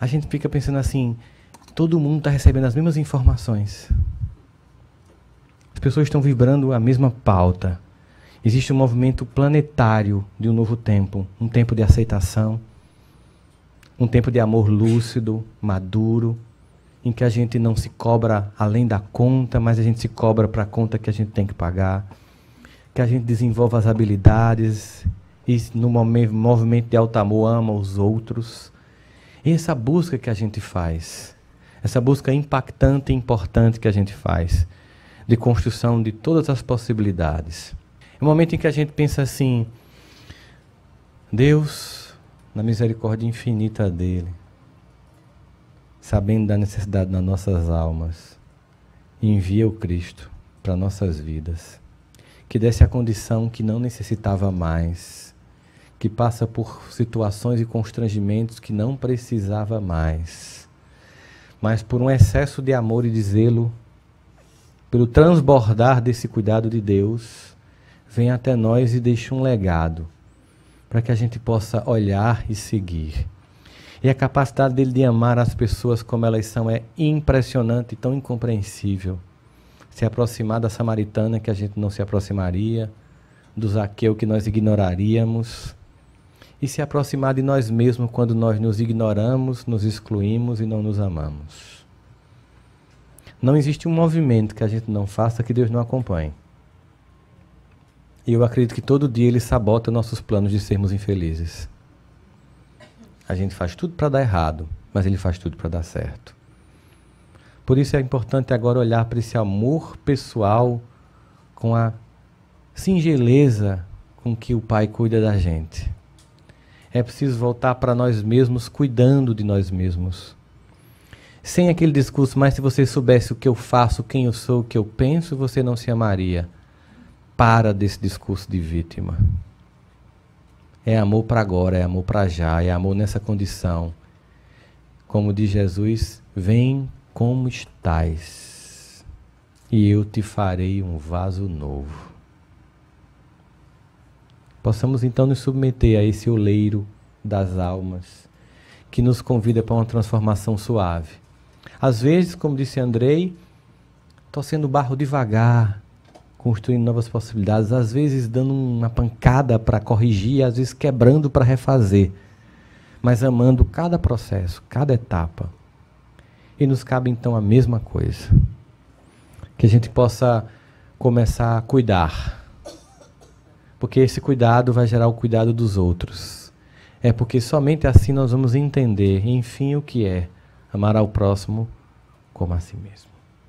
a gente fica pensando assim: todo mundo está recebendo as mesmas informações. As pessoas estão vibrando a mesma pauta. Existe um movimento planetário de um novo tempo um tempo de aceitação, um tempo de amor lúcido, maduro, em que a gente não se cobra além da conta, mas a gente se cobra para a conta que a gente tem que pagar, que a gente desenvolva as habilidades e no movimento de alto amor ama os outros. E essa busca que a gente faz, essa busca impactante e importante que a gente faz, de construção de todas as possibilidades. É um momento em que a gente pensa assim: Deus, na misericórdia infinita dele, sabendo da necessidade das nossas almas, envia o Cristo para nossas vidas, que desse a condição que não necessitava mais, que passa por situações e constrangimentos que não precisava mais, mas por um excesso de amor e de zelo, pelo transbordar desse cuidado de Deus, vem até nós e deixa um legado para que a gente possa olhar e seguir. E a capacidade dele de amar as pessoas como elas são é impressionante e tão incompreensível. Se aproximar da samaritana que a gente não se aproximaria, do Zaqueu que nós ignoraríamos, e se aproximar de nós mesmos quando nós nos ignoramos, nos excluímos e não nos amamos. Não existe um movimento que a gente não faça que Deus não acompanhe. E eu acredito que todo dia ele sabota nossos planos de sermos infelizes. A gente faz tudo para dar errado, mas ele faz tudo para dar certo. Por isso é importante agora olhar para esse amor pessoal com a singeleza com que o Pai cuida da gente. É preciso voltar para nós mesmos cuidando de nós mesmos. Sem aquele discurso, mas se você soubesse o que eu faço, quem eu sou, o que eu penso, você não se amaria para desse discurso de vítima. É amor para agora, é amor para já, é amor nessa condição. Como diz Jesus, vem como estás, e eu te farei um vaso novo. Possamos então nos submeter a esse oleiro das almas, que nos convida para uma transformação suave. Às vezes, como disse Andrei, estou sendo barro devagar, construindo novas possibilidades, às vezes dando uma pancada para corrigir, às vezes quebrando para refazer, mas amando cada processo, cada etapa. E nos cabe então a mesma coisa. Que a gente possa começar a cuidar. Porque esse cuidado vai gerar o cuidado dos outros. É porque somente assim nós vamos entender, enfim, o que é amar ao próximo como a si mesmo.